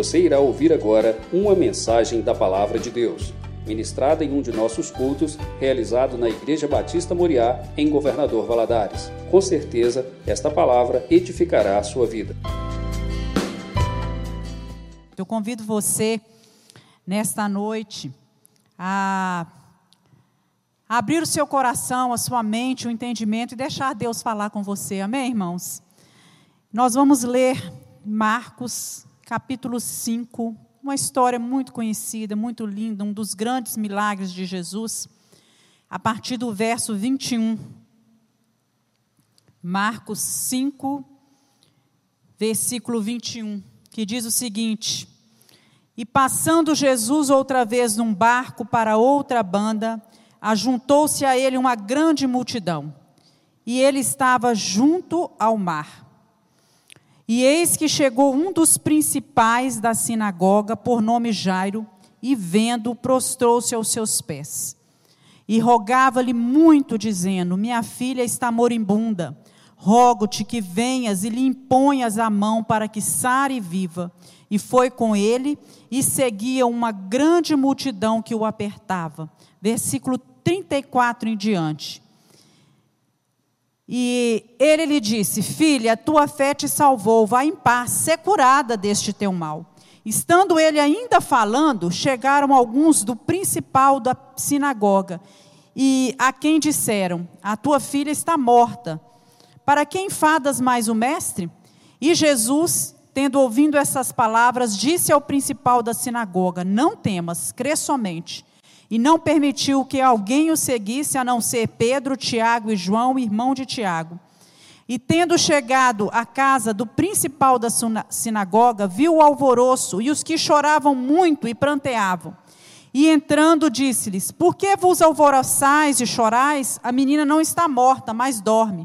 Você irá ouvir agora uma mensagem da Palavra de Deus, ministrada em um de nossos cultos, realizado na Igreja Batista Moriá, em Governador Valadares. Com certeza, esta palavra edificará a sua vida. Eu convido você, nesta noite, a abrir o seu coração, a sua mente, o entendimento e deixar Deus falar com você. Amém, irmãos? Nós vamos ler Marcos, capítulo 5, uma história muito conhecida, muito linda, um dos grandes milagres de Jesus, a partir do verso 21. Marcos 5, versículo 21, que diz o seguinte: E passando Jesus outra vez num barco para outra banda, ajuntou-se a ele uma grande multidão, e ele estava junto ao mar. E eis que chegou um dos principais da sinagoga, por nome Jairo, e vendo, prostrou-se aos seus pés. E rogava-lhe muito, dizendo: Minha filha está moribunda. Rogo-te que venhas e lhe imponhas a mão para que sare e viva. E foi com ele, e seguia uma grande multidão que o apertava. Versículo 34 em diante. E ele lhe disse: Filha, tua fé te salvou, vai em paz, ser curada deste teu mal. Estando ele ainda falando, chegaram alguns do principal da sinagoga, e a quem disseram: A tua filha está morta. Para quem fadas mais o mestre? E Jesus, tendo ouvido essas palavras, disse ao principal da sinagoga: Não temas, crê somente e não permitiu que alguém o seguisse a não ser Pedro, Tiago e João, irmão de Tiago. E tendo chegado à casa do principal da sinagoga, viu o alvoroço e os que choravam muito e pranteavam. E entrando, disse-lhes: Por que vos alvoroçais e chorais? A menina não está morta, mas dorme.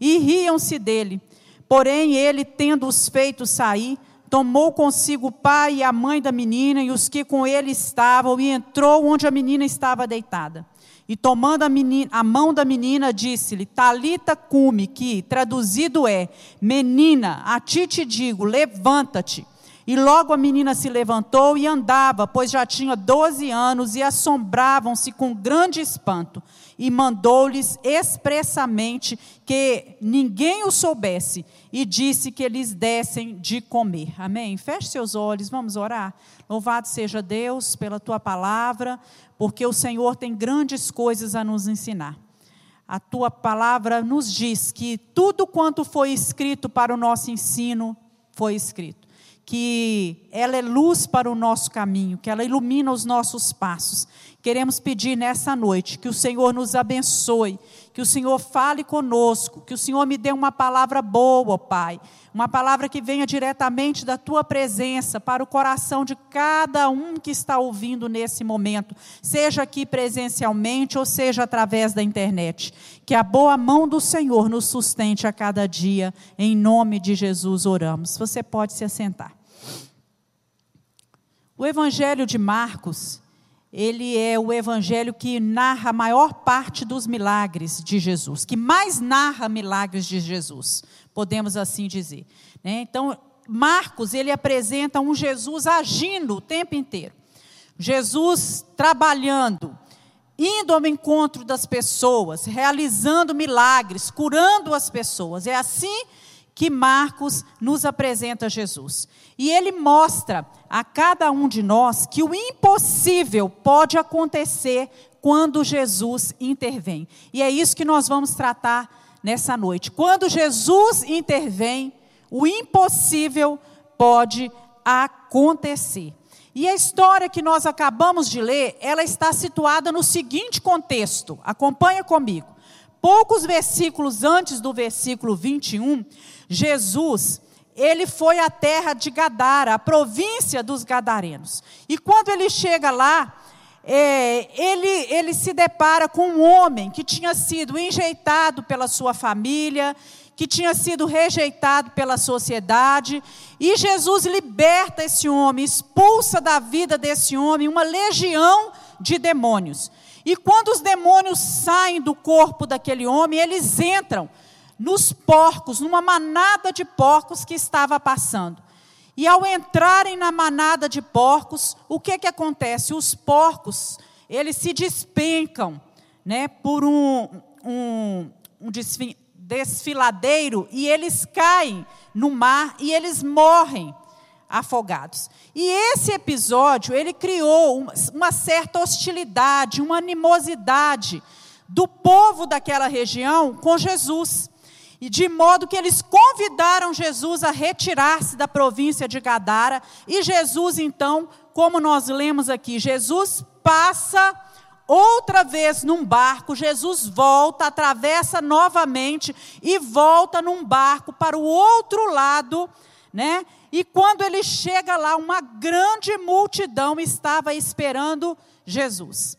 E riam-se dele. Porém, ele, tendo os feito sair, tomou consigo o pai e a mãe da menina e os que com ele estavam, e entrou onde a menina estava deitada. E tomando a, menina, a mão da menina, disse-lhe: Talita cume, que traduzido é: Menina, a ti te digo, levanta-te. E logo a menina se levantou e andava, pois já tinha doze anos, e assombravam-se com grande espanto e mandou-lhes expressamente que ninguém o soubesse e disse que eles dessem de comer. Amém? Feche seus olhos, vamos orar. Louvado seja Deus pela tua palavra, porque o Senhor tem grandes coisas a nos ensinar. A tua palavra nos diz que tudo quanto foi escrito para o nosso ensino foi escrito que ela é luz para o nosso caminho, que ela ilumina os nossos passos. Queremos pedir nessa noite que o Senhor nos abençoe, que o Senhor fale conosco, que o Senhor me dê uma palavra boa, Pai, uma palavra que venha diretamente da tua presença para o coração de cada um que está ouvindo nesse momento, seja aqui presencialmente ou seja através da internet. Que a boa mão do Senhor nos sustente a cada dia, em nome de Jesus oramos. Você pode se assentar. O Evangelho de Marcos, ele é o evangelho que narra a maior parte dos milagres de Jesus, que mais narra milagres de Jesus, podemos assim dizer. Né? Então, Marcos, ele apresenta um Jesus agindo o tempo inteiro. Jesus trabalhando, indo ao encontro das pessoas, realizando milagres, curando as pessoas. É assim que Marcos nos apresenta Jesus. E ele mostra a cada um de nós que o impossível pode acontecer quando Jesus intervém. E é isso que nós vamos tratar nessa noite. Quando Jesus intervém, o impossível pode acontecer. E a história que nós acabamos de ler, ela está situada no seguinte contexto. Acompanha comigo. Poucos versículos antes do versículo 21, Jesus, ele foi à terra de Gadara, a província dos Gadarenos. E quando ele chega lá, é, ele, ele se depara com um homem que tinha sido enjeitado pela sua família, que tinha sido rejeitado pela sociedade, e Jesus liberta esse homem, expulsa da vida desse homem uma legião de demônios. E quando os demônios saem do corpo daquele homem, eles entram nos porcos, numa manada de porcos que estava passando. E ao entrarem na manada de porcos, o que que acontece? Os porcos, eles se despencam, né, por um, um, um desfiladeiro e eles caem no mar e eles morrem afogados. E esse episódio, ele criou uma certa hostilidade, uma animosidade do povo daquela região com Jesus. E de modo que eles convidaram Jesus a retirar-se da província de Gadara, e Jesus então, como nós lemos aqui, Jesus passa outra vez num barco, Jesus volta, atravessa novamente e volta num barco para o outro lado, né? E quando ele chega lá, uma grande multidão estava esperando Jesus.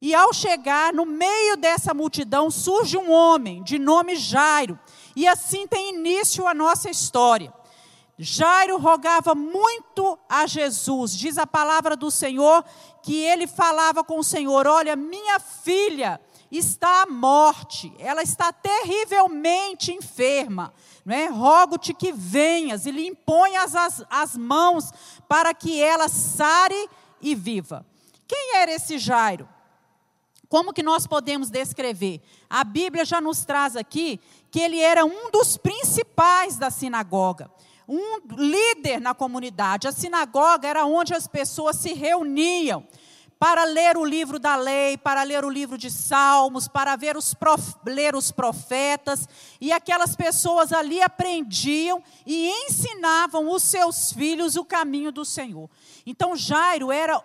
E ao chegar no meio dessa multidão, surge um homem de nome Jairo. E assim tem início a nossa história. Jairo rogava muito a Jesus, diz a palavra do Senhor, que ele falava com o Senhor: Olha, minha filha está à morte, ela está terrivelmente enferma. Não é? Rogo-te que venhas e lhe imponhas as, as mãos para que ela sare e viva. Quem era esse Jairo? Como que nós podemos descrever? A Bíblia já nos traz aqui que ele era um dos principais da sinagoga um líder na comunidade. A sinagoga era onde as pessoas se reuniam para ler o livro da lei, para ler o livro de Salmos, para ver os prof, ler os profetas, e aquelas pessoas ali aprendiam e ensinavam os seus filhos o caminho do Senhor. Então Jairo era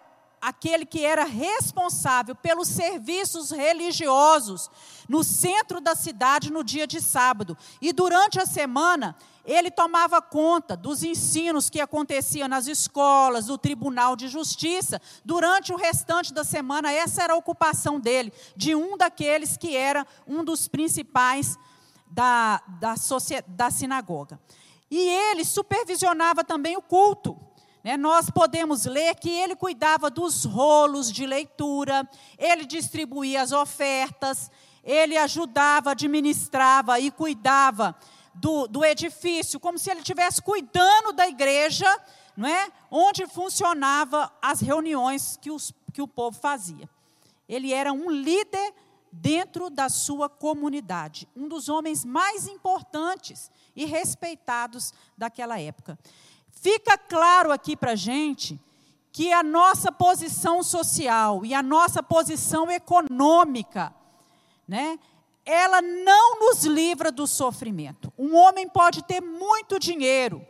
aquele que era responsável pelos serviços religiosos no centro da cidade no dia de sábado. E durante a semana, ele tomava conta dos ensinos que aconteciam nas escolas, do Tribunal de Justiça. Durante o restante da semana, essa era a ocupação dele, de um daqueles que era um dos principais da, da, da sinagoga. E ele supervisionava também o culto. Né? Nós podemos ler que ele cuidava dos rolos de leitura, ele distribuía as ofertas, ele ajudava, administrava e cuidava do, do edifício, como se ele estivesse cuidando da igreja, não é? onde funcionava as reuniões que, os, que o povo fazia. Ele era um líder dentro da sua comunidade, um dos homens mais importantes e respeitados daquela época. Fica claro aqui para a gente que a nossa posição social e a nossa posição econômica, né, ela não nos livra do sofrimento. Um homem pode ter muito dinheiro,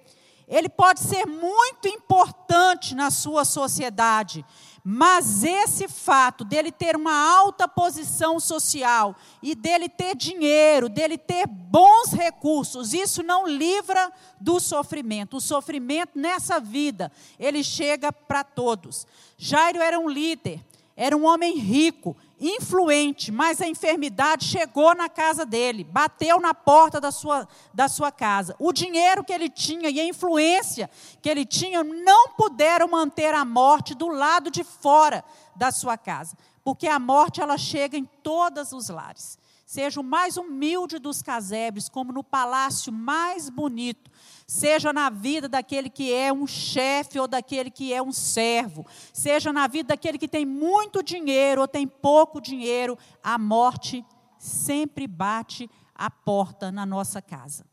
ele pode ser muito importante na sua sociedade, mas esse fato dele ter uma alta posição social e dele ter dinheiro, dele ter bons recursos, isso não livra do sofrimento. O sofrimento nessa vida, ele chega para todos. Jairo era um líder, era um homem rico, influente, mas a enfermidade chegou na casa dele, bateu na porta da sua, da sua casa. O dinheiro que ele tinha e a influência que ele tinha não puderam manter a morte do lado de fora da sua casa, porque a morte ela chega em todos os lares. Seja o mais humilde dos casebres, como no palácio mais bonito, seja na vida daquele que é um chefe ou daquele que é um servo, seja na vida daquele que tem muito dinheiro ou tem pouco dinheiro, a morte sempre bate a porta na nossa casa.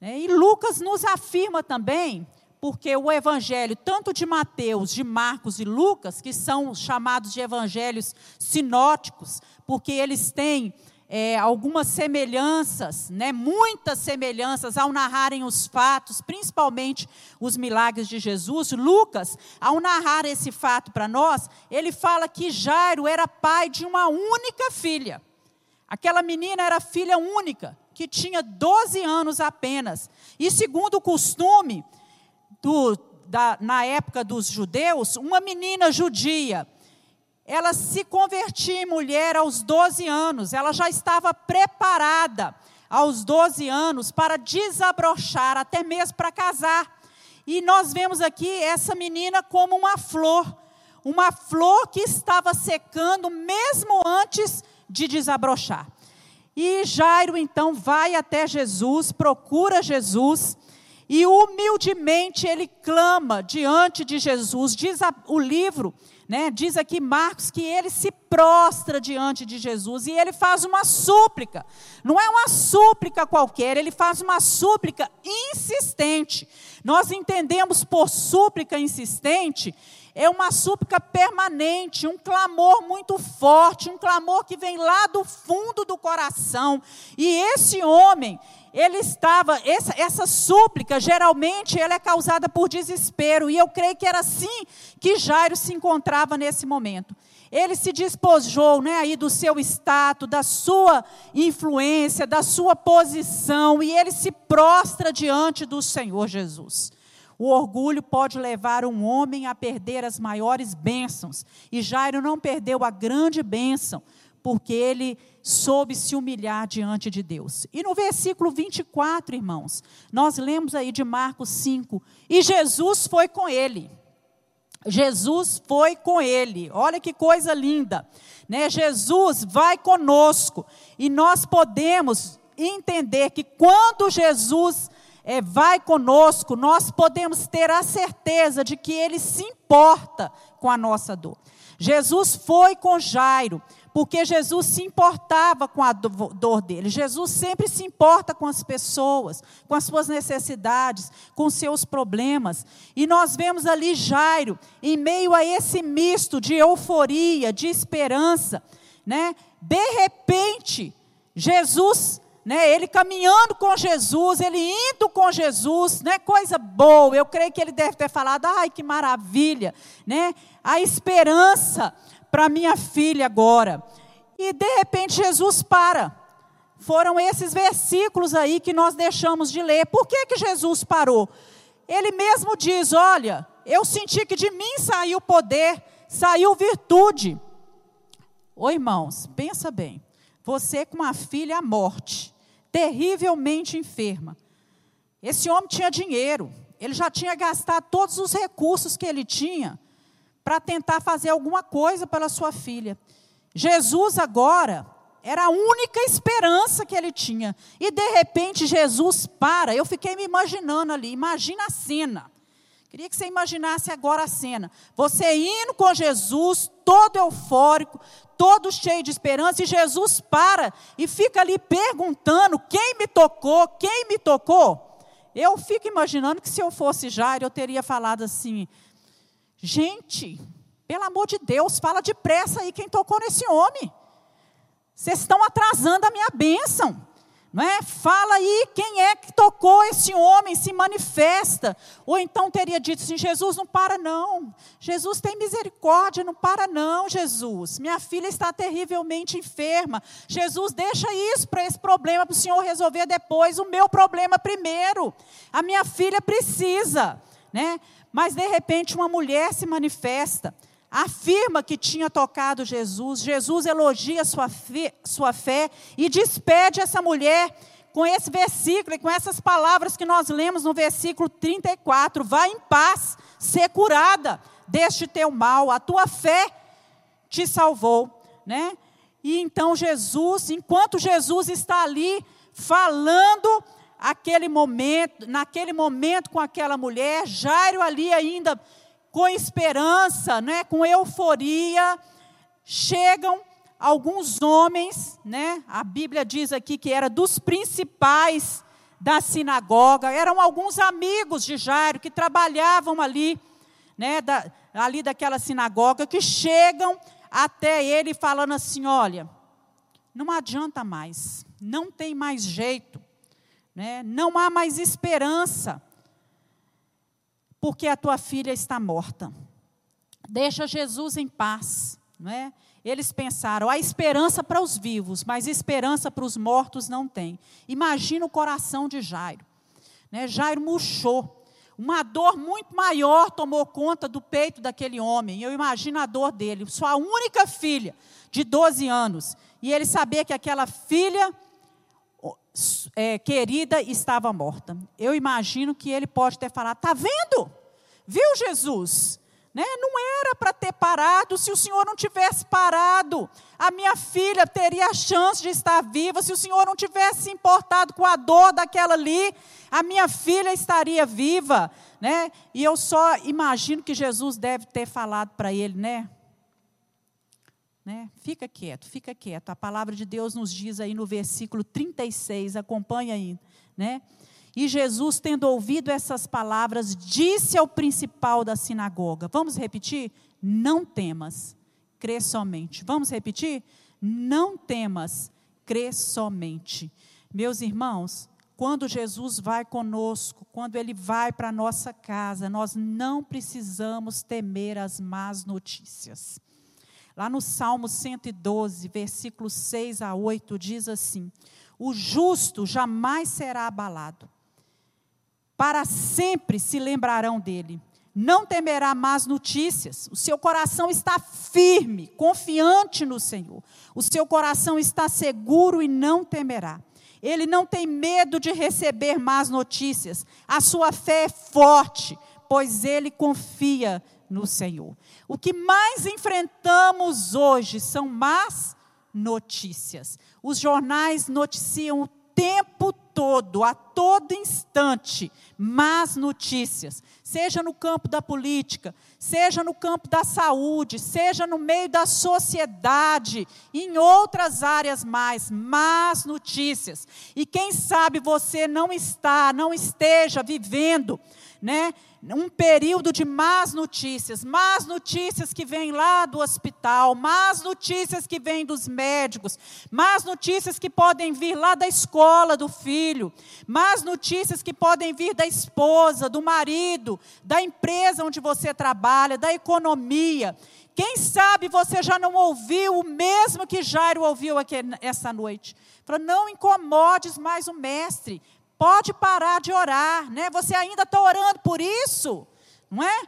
Né? E Lucas nos afirma também, porque o evangelho, tanto de Mateus, de Marcos e Lucas, que são chamados de evangelhos sinóticos, porque eles têm é, algumas semelhanças, né, muitas semelhanças ao narrarem os fatos, principalmente os milagres de Jesus. Lucas, ao narrar esse fato para nós, ele fala que Jairo era pai de uma única filha. Aquela menina era filha única, que tinha 12 anos apenas. E segundo o costume, do, da, na época dos judeus, uma menina judia ela se convertia em mulher aos 12 anos, ela já estava preparada aos 12 anos para desabrochar, até mesmo para casar. E nós vemos aqui essa menina como uma flor, uma flor que estava secando mesmo antes de desabrochar. E Jairo então vai até Jesus, procura Jesus, e humildemente ele clama diante de Jesus. Diz o livro, né, diz aqui Marcos que ele se prostra diante de Jesus e ele faz uma súplica. Não é uma súplica qualquer, ele faz uma súplica insistente. Nós entendemos por súplica insistente é uma súplica permanente, um clamor muito forte, um clamor que vem lá do fundo do coração. E esse homem, ele estava, essa, essa súplica, geralmente, ela é causada por desespero, e eu creio que era assim que Jairo se encontrava nesse momento. Ele se despojou, né, aí do seu status, da sua influência, da sua posição, e ele se prostra diante do Senhor Jesus. O orgulho pode levar um homem a perder as maiores bênçãos, e Jairo não perdeu a grande bênção, porque ele soube se humilhar diante de Deus. E no versículo 24, irmãos, nós lemos aí de Marcos 5, e Jesus foi com ele. Jesus foi com ele. Olha que coisa linda, né? Jesus vai conosco e nós podemos entender que quando Jesus é, vai conosco, nós podemos ter a certeza de que ele se importa com a nossa dor. Jesus foi com Jairo porque Jesus se importava com a dor dele. Jesus sempre se importa com as pessoas, com as suas necessidades, com seus problemas. E nós vemos ali Jairo, em meio a esse misto de euforia, de esperança, né? De repente, Jesus né, ele caminhando com Jesus, ele indo com Jesus, né, coisa boa. Eu creio que ele deve ter falado, ai que maravilha, né? A esperança para minha filha agora. E de repente Jesus para. Foram esses versículos aí que nós deixamos de ler. Por que, que Jesus parou? Ele mesmo diz: Olha, eu senti que de mim saiu poder, saiu virtude. Ô irmãos, pensa bem. Você com uma filha à morte, terrivelmente enferma. Esse homem tinha dinheiro, ele já tinha gastado todos os recursos que ele tinha para tentar fazer alguma coisa pela sua filha. Jesus agora era a única esperança que ele tinha. E de repente Jesus para. Eu fiquei me imaginando ali. Imagina a cena. Queria que você imaginasse agora a cena. Você indo com Jesus, todo eufórico, todo cheio de esperança, e Jesus para e fica ali perguntando: quem me tocou? Quem me tocou? Eu fico imaginando que se eu fosse Jairo, eu teria falado assim: Gente, pelo amor de Deus, fala depressa aí quem tocou nesse homem. Vocês estão atrasando a minha bênção. Não é? Fala aí quem é que tocou esse homem, se manifesta. Ou então teria dito assim: Jesus, não para não. Jesus tem misericórdia, não para não, Jesus. Minha filha está terrivelmente enferma. Jesus, deixa isso para esse problema para o Senhor resolver depois. O meu problema primeiro. A minha filha precisa. Né? Mas de repente uma mulher se manifesta, afirma que tinha tocado Jesus, Jesus elogia sua fé, sua fé e despede essa mulher com esse versículo e com essas palavras que nós lemos no versículo 34. Vá em paz, ser curada deste teu mal, a tua fé te salvou, né? E então Jesus, enquanto Jesus está ali falando aquele momento, naquele momento com aquela mulher, Jairo ali ainda com esperança, né, com euforia, chegam alguns homens, né? A Bíblia diz aqui que era dos principais da sinagoga, eram alguns amigos de Jairo que trabalhavam ali, né, da, ali daquela sinagoga, que chegam até ele falando assim: olha, não adianta mais, não tem mais jeito. Né? Não há mais esperança, porque a tua filha está morta. Deixa Jesus em paz. Não é? Eles pensaram, há esperança para os vivos, mas esperança para os mortos não tem. Imagina o coração de Jairo. Né? Jairo murchou. Uma dor muito maior tomou conta do peito daquele homem. Eu imagino a dor dele. Sua única filha, de 12 anos. E ele sabia que aquela filha é, querida estava morta. Eu imagino que ele pode ter falado: está vendo? Viu, Jesus? Né? Não era para ter parado se o Senhor não tivesse parado. A minha filha teria a chance de estar viva se o Senhor não tivesse se importado com a dor daquela ali. A minha filha estaria viva. Né? E eu só imagino que Jesus deve ter falado para ele, né? Né? Fica quieto, fica quieto. A palavra de Deus nos diz aí no versículo 36, acompanha aí, né? E Jesus, tendo ouvido essas palavras, disse ao principal da sinagoga: Vamos repetir? Não temas, crê somente. Vamos repetir? Não temas, crê somente. Meus irmãos, quando Jesus vai conosco, quando ele vai para a nossa casa, nós não precisamos temer as más notícias. Lá no Salmo 112, versículos 6 a 8, diz assim: O justo jamais será abalado para sempre se lembrarão dele. Não temerá más notícias. O seu coração está firme, confiante no Senhor. O seu coração está seguro e não temerá. Ele não tem medo de receber más notícias. A sua fé é forte, pois ele confia no Senhor. O que mais enfrentamos hoje são más notícias. Os jornais noticiam o tempo todo, a todo instante, más notícias, seja no campo da política, seja no campo da saúde, seja no meio da sociedade, em outras áreas mais, más notícias. E quem sabe você não está, não esteja vivendo, né, um período de más notícias, más notícias que vêm lá do hospital, más notícias que vêm dos médicos, más notícias que podem vir lá da escola do filho, más notícias que podem vir da esposa, do marido, da empresa onde você trabalha, da economia. Quem sabe você já não ouviu o mesmo que Jairo ouviu aqui essa noite? Falou, não incomodes mais o mestre, Pode parar de orar, né? Você ainda está orando por isso, não é?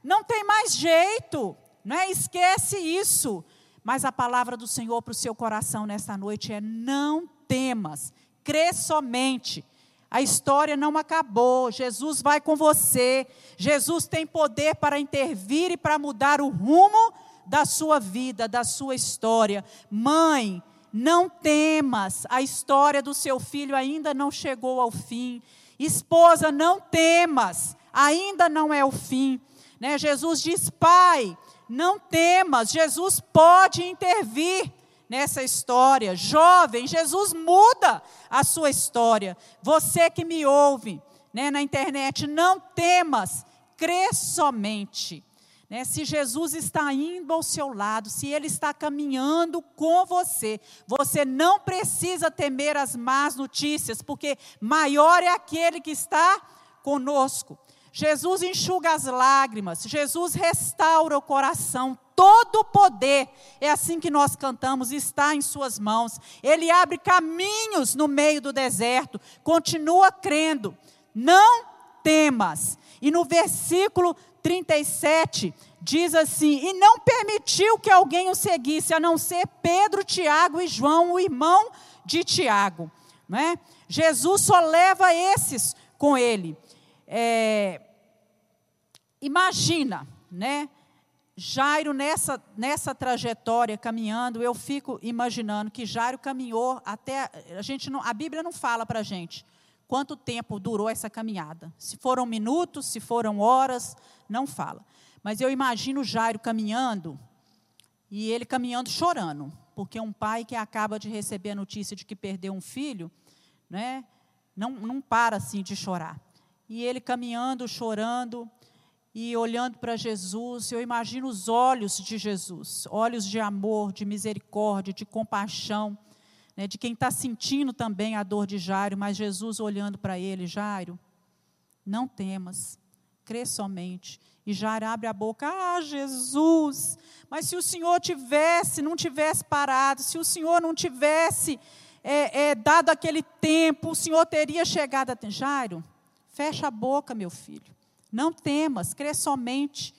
Não tem mais jeito, não é? Esquece isso. Mas a palavra do Senhor para o seu coração nesta noite é: não temas, crê somente. A história não acabou. Jesus vai com você. Jesus tem poder para intervir e para mudar o rumo da sua vida, da sua história. Mãe, não temas, a história do seu filho ainda não chegou ao fim. Esposa, não temas, ainda não é o fim. Né? Jesus diz: Pai, não temas, Jesus pode intervir nessa história. Jovem, Jesus muda a sua história. Você que me ouve né, na internet, não temas, crê somente. Né? Se Jesus está indo ao seu lado, se Ele está caminhando com você, você não precisa temer as más notícias, porque maior é aquele que está conosco. Jesus enxuga as lágrimas, Jesus restaura o coração, todo o poder, é assim que nós cantamos, está em Suas mãos. Ele abre caminhos no meio do deserto, continua crendo, não temas. E no versículo 37 diz assim: E não permitiu que alguém o seguisse, a não ser Pedro, Tiago e João, o irmão de Tiago. Não é? Jesus só leva esses com ele. É, imagina, né? Jairo nessa, nessa trajetória caminhando, eu fico imaginando que Jairo caminhou até a gente não, a Bíblia não fala para a gente quanto tempo durou essa caminhada. Se foram minutos, se foram horas, não fala. Mas eu imagino Jairo caminhando e ele caminhando chorando, porque um pai que acaba de receber a notícia de que perdeu um filho, né, não, não para assim de chorar. E ele caminhando, chorando e olhando para Jesus, eu imagino os olhos de Jesus, olhos de amor, de misericórdia, de compaixão, né, de quem está sentindo também a dor de Jairo, mas Jesus olhando para ele, Jairo, não temas, crê somente. E Jairo abre a boca, ah, Jesus, mas se o Senhor tivesse, não tivesse parado, se o Senhor não tivesse é, é, dado aquele tempo, o Senhor teria chegado até Jairo. Fecha a boca, meu filho. Não temas, crê somente.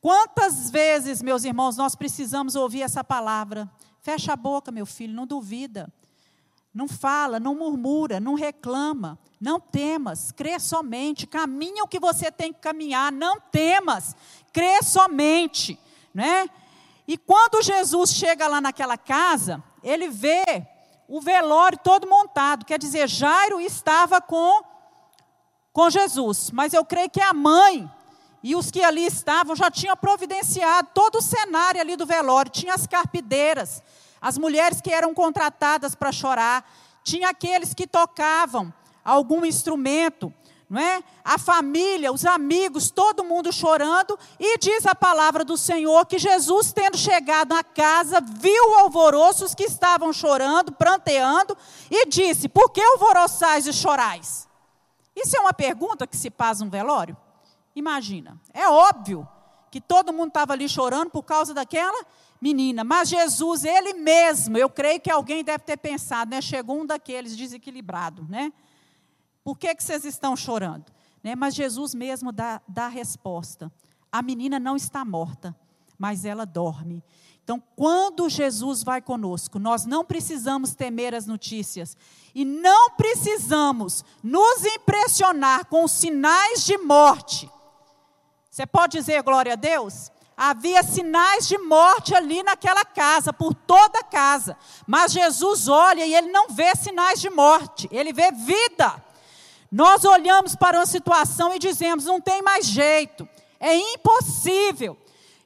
Quantas vezes, meus irmãos, nós precisamos ouvir essa palavra? Fecha a boca, meu filho, não duvida. Não fala, não murmura, não reclama. Não temas, crê somente. Caminha o que você tem que caminhar. Não temas, crê somente. Né? E quando Jesus chega lá naquela casa, ele vê o velório todo montado. Quer dizer, Jairo estava com, com Jesus. Mas eu creio que a mãe e os que ali estavam já tinham providenciado todo o cenário ali do velório. Tinha as carpideiras, as mulheres que eram contratadas para chorar, tinha aqueles que tocavam algum instrumento, não é? A família, os amigos, todo mundo chorando, e diz a palavra do Senhor que Jesus, tendo chegado na casa, viu o alvoroço, os que estavam chorando, pranteando, e disse: Por que alvoroçais e chorais? Isso é uma pergunta que se faz um velório? Imagina, é óbvio que todo mundo estava ali chorando por causa daquela menina, mas Jesus, ele mesmo, eu creio que alguém deve ter pensado, né? Chegou um daqueles desequilibrados, né? Por que, que vocês estão chorando? Né? Mas Jesus mesmo dá, dá a resposta. A menina não está morta, mas ela dorme. Então, quando Jesus vai conosco, nós não precisamos temer as notícias e não precisamos nos impressionar com os sinais de morte. Você pode dizer glória a Deus? Havia sinais de morte ali naquela casa, por toda a casa. Mas Jesus olha e ele não vê sinais de morte, ele vê vida. Nós olhamos para uma situação e dizemos: não tem mais jeito, é impossível.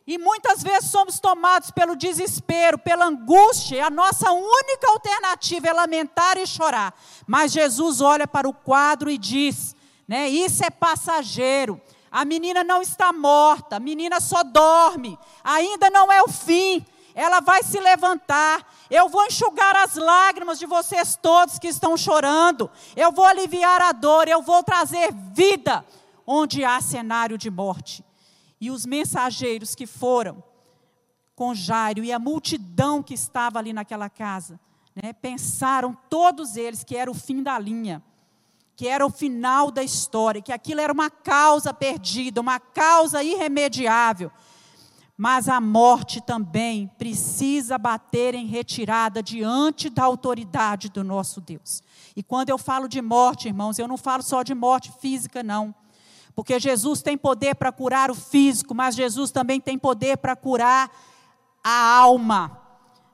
E muitas vezes somos tomados pelo desespero, pela angústia, e a nossa única alternativa é lamentar e chorar. Mas Jesus olha para o quadro e diz: né, Isso é passageiro. A menina não está morta, a menina só dorme, ainda não é o fim ela vai se levantar. Eu vou enxugar as lágrimas de vocês todos que estão chorando. Eu vou aliviar a dor, eu vou trazer vida onde há cenário de morte. E os mensageiros que foram com Jairo e a multidão que estava ali naquela casa, né, pensaram todos eles que era o fim da linha, que era o final da história, que aquilo era uma causa perdida, uma causa irremediável mas a morte também precisa bater em retirada diante da autoridade do nosso Deus. E quando eu falo de morte, irmãos, eu não falo só de morte física, não. Porque Jesus tem poder para curar o físico, mas Jesus também tem poder para curar a alma.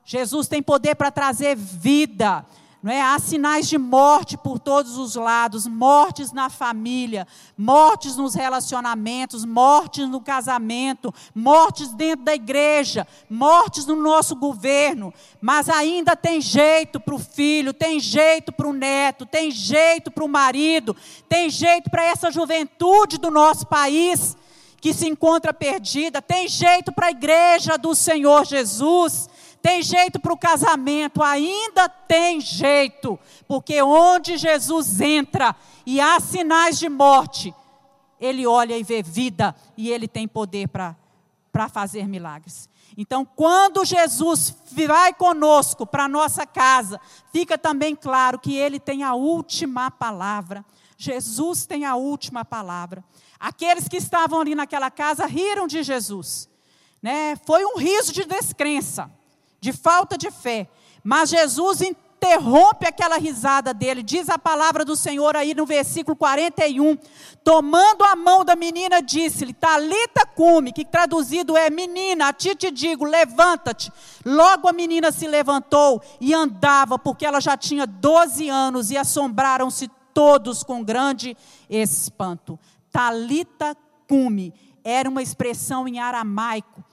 Jesus tem poder para trazer vida. Não é? Há sinais de morte por todos os lados, mortes na família, mortes nos relacionamentos, mortes no casamento, mortes dentro da igreja, mortes no nosso governo, mas ainda tem jeito para o filho, tem jeito para o neto, tem jeito para o marido, tem jeito para essa juventude do nosso país que se encontra perdida, tem jeito para a igreja do Senhor Jesus tem jeito para o casamento, ainda tem jeito, porque onde Jesus entra e há sinais de morte, ele olha e vê vida e ele tem poder para fazer milagres. Então, quando Jesus vai conosco para nossa casa, fica também claro que ele tem a última palavra. Jesus tem a última palavra. Aqueles que estavam ali naquela casa riram de Jesus. Né? Foi um riso de descrença de falta de fé. Mas Jesus interrompe aquela risada dele, diz a palavra do Senhor aí no versículo 41. Tomando a mão da menina, disse-lhe: Talita cume, que traduzido é: Menina, a ti te digo, levanta-te. Logo a menina se levantou e andava, porque ela já tinha 12 anos, e assombraram-se todos com grande espanto. Talita cume era uma expressão em aramaico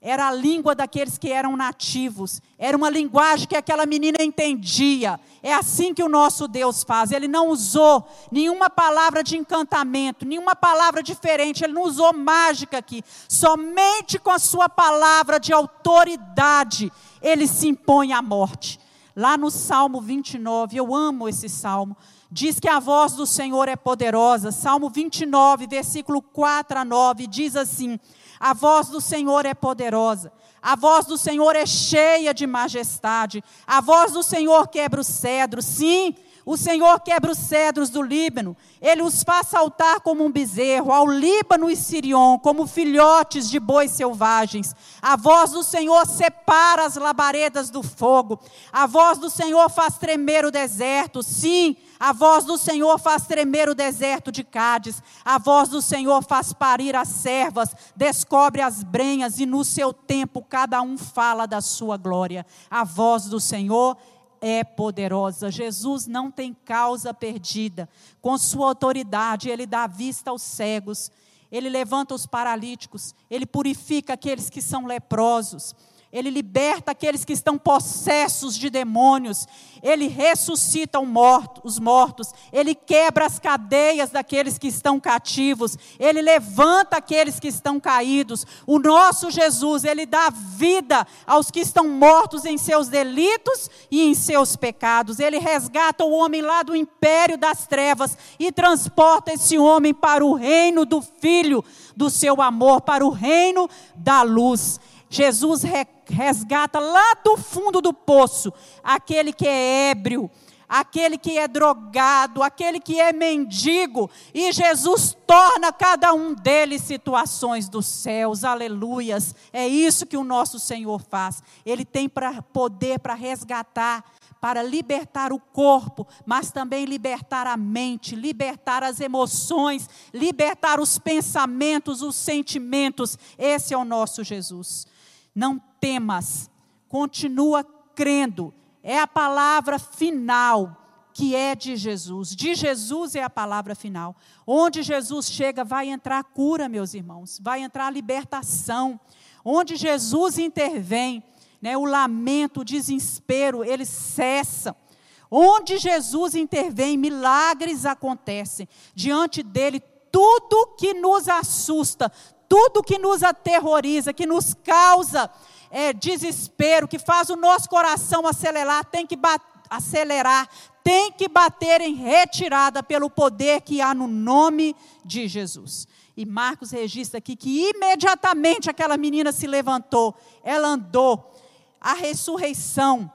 era a língua daqueles que eram nativos. Era uma linguagem que aquela menina entendia. É assim que o nosso Deus faz. Ele não usou nenhuma palavra de encantamento, nenhuma palavra diferente. Ele não usou mágica aqui. Somente com a sua palavra de autoridade, ele se impõe à morte. Lá no Salmo 29, eu amo esse salmo. Diz que a voz do Senhor é poderosa. Salmo 29, versículo 4 a 9, diz assim: a voz do Senhor é poderosa. A voz do Senhor é cheia de majestade. A voz do Senhor quebra o cedro. Sim, o Senhor quebra os cedros do Líbano, ele os faz saltar como um bezerro, ao Líbano e Sirion, como filhotes de bois selvagens. A voz do Senhor separa as labaredas do fogo, a voz do Senhor faz tremer o deserto, sim, a voz do Senhor faz tremer o deserto de Cádiz, a voz do Senhor faz parir as servas, descobre as brenhas, e no seu tempo cada um fala da sua glória. A voz do Senhor é poderosa. Jesus não tem causa perdida. Com sua autoridade, ele dá vista aos cegos, ele levanta os paralíticos, ele purifica aqueles que são leprosos. Ele liberta aqueles que estão possessos de demônios. Ele ressuscita os mortos. Ele quebra as cadeias daqueles que estão cativos. Ele levanta aqueles que estão caídos. O nosso Jesus, ele dá vida aos que estão mortos em seus delitos e em seus pecados. Ele resgata o homem lá do império das trevas e transporta esse homem para o reino do Filho do seu amor, para o reino da luz. Jesus resgata lá do fundo do poço aquele que é ébrio, aquele que é drogado, aquele que é mendigo, e Jesus torna cada um deles situações dos céus, aleluias. É isso que o nosso Senhor faz. Ele tem pra, poder para resgatar, para libertar o corpo, mas também libertar a mente, libertar as emoções, libertar os pensamentos, os sentimentos. Esse é o nosso Jesus. Não temas, continua crendo. É a palavra final que é de Jesus. De Jesus é a palavra final. Onde Jesus chega, vai entrar cura, meus irmãos, vai entrar libertação. Onde Jesus intervém, né, o lamento, o desespero, eles cessam. Onde Jesus intervém, milagres acontecem. Diante dele, tudo que nos assusta, tudo que nos aterroriza, que nos causa é, desespero, que faz o nosso coração acelerar, tem que acelerar, tem que bater em retirada pelo poder que há no nome de Jesus. E Marcos registra aqui que imediatamente aquela menina se levantou, ela andou, a ressurreição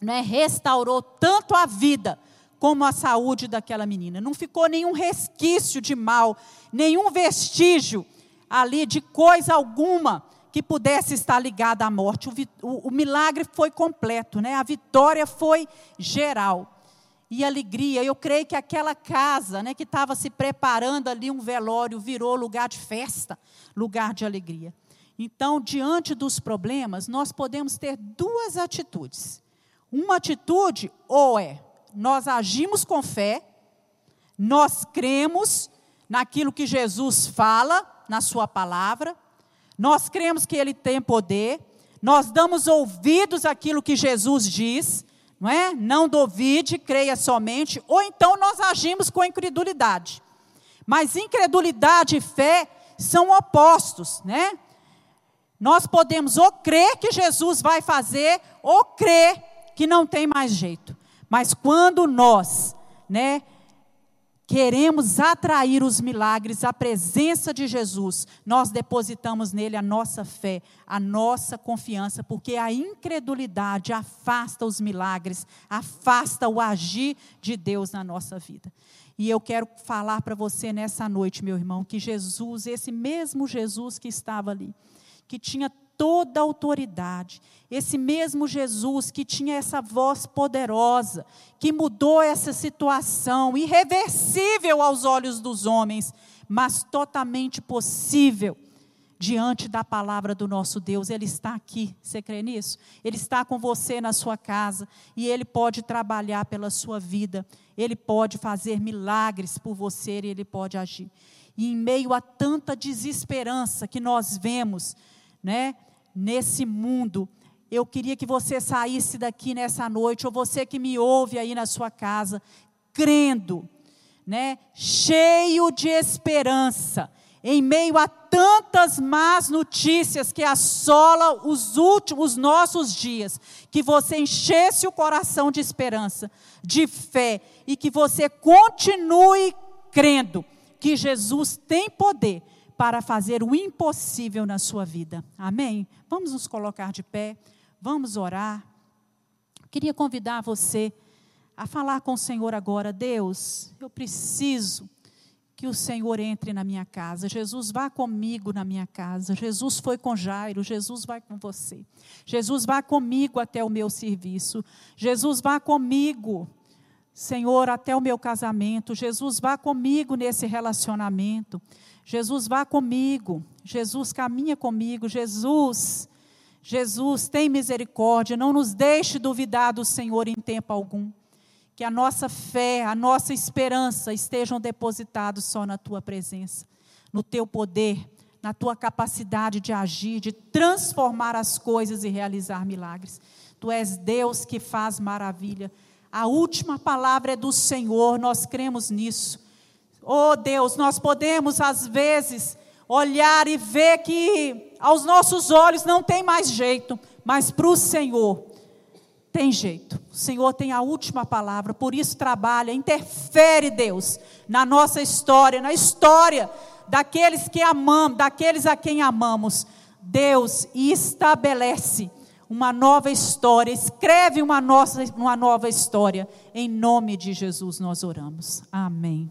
né, restaurou tanto a vida como a saúde daquela menina. Não ficou nenhum resquício de mal, nenhum vestígio ali de coisa alguma que pudesse estar ligada à morte. O, o, o, milagre foi completo, né? a vitória foi geral. E alegria, eu creio que aquela casa né, que estava se preparando ali, um velório, virou lugar de festa, lugar de alegria. Então, diante dos problemas, nós podemos ter duas atitudes. Uma atitude, ou é, nós agimos com fé, nós cremos naquilo que Jesus fala, na Sua palavra, nós cremos que Ele tem poder, nós damos ouvidos àquilo que Jesus diz, não é? Não duvide, creia somente, ou então nós agimos com incredulidade. Mas incredulidade e fé são opostos, né? Nós podemos ou crer que Jesus vai fazer, ou crer que não tem mais jeito. Mas quando nós, né, queremos atrair os milagres, a presença de Jesus, nós depositamos nele a nossa fé, a nossa confiança, porque a incredulidade afasta os milagres, afasta o agir de Deus na nossa vida. E eu quero falar para você nessa noite, meu irmão, que Jesus, esse mesmo Jesus que estava ali, que tinha toda a autoridade. Esse mesmo Jesus que tinha essa voz poderosa, que mudou essa situação, irreversível aos olhos dos homens, mas totalmente possível diante da palavra do nosso Deus. Ele está aqui, você crê nisso? Ele está com você na sua casa e ele pode trabalhar pela sua vida, ele pode fazer milagres por você e ele pode agir. E em meio a tanta desesperança que nós vemos, né? Nesse mundo. Eu queria que você saísse daqui nessa noite, ou você que me ouve aí na sua casa, crendo, né, cheio de esperança, em meio a tantas más notícias que assolam os últimos os nossos dias, que você enchesse o coração de esperança, de fé e que você continue crendo que Jesus tem poder para fazer o impossível na sua vida. Amém? Vamos nos colocar de pé, vamos orar. Queria convidar você a falar com o Senhor agora: Deus, eu preciso que o Senhor entre na minha casa. Jesus vá comigo na minha casa. Jesus foi com Jairo, Jesus vai com você. Jesus vá comigo até o meu serviço. Jesus vá comigo, Senhor, até o meu casamento. Jesus vá comigo nesse relacionamento. Jesus vá comigo. Jesus caminha comigo. Jesus, Jesus, tem misericórdia. Não nos deixe duvidar do Senhor em tempo algum que a nossa fé, a nossa esperança estejam depositados só na tua presença, no teu poder, na tua capacidade de agir, de transformar as coisas e realizar milagres. Tu és Deus que faz maravilha. A última palavra é do Senhor, nós cremos nisso. Oh Deus, nós podemos às vezes olhar e ver que aos nossos olhos não tem mais jeito, mas para o Senhor tem jeito. O Senhor tem a última palavra, por isso trabalha, interfere, Deus, na nossa história, na história daqueles que amamos, daqueles a quem amamos. Deus estabelece uma nova história, escreve uma, nossa, uma nova história. Em nome de Jesus nós oramos. Amém.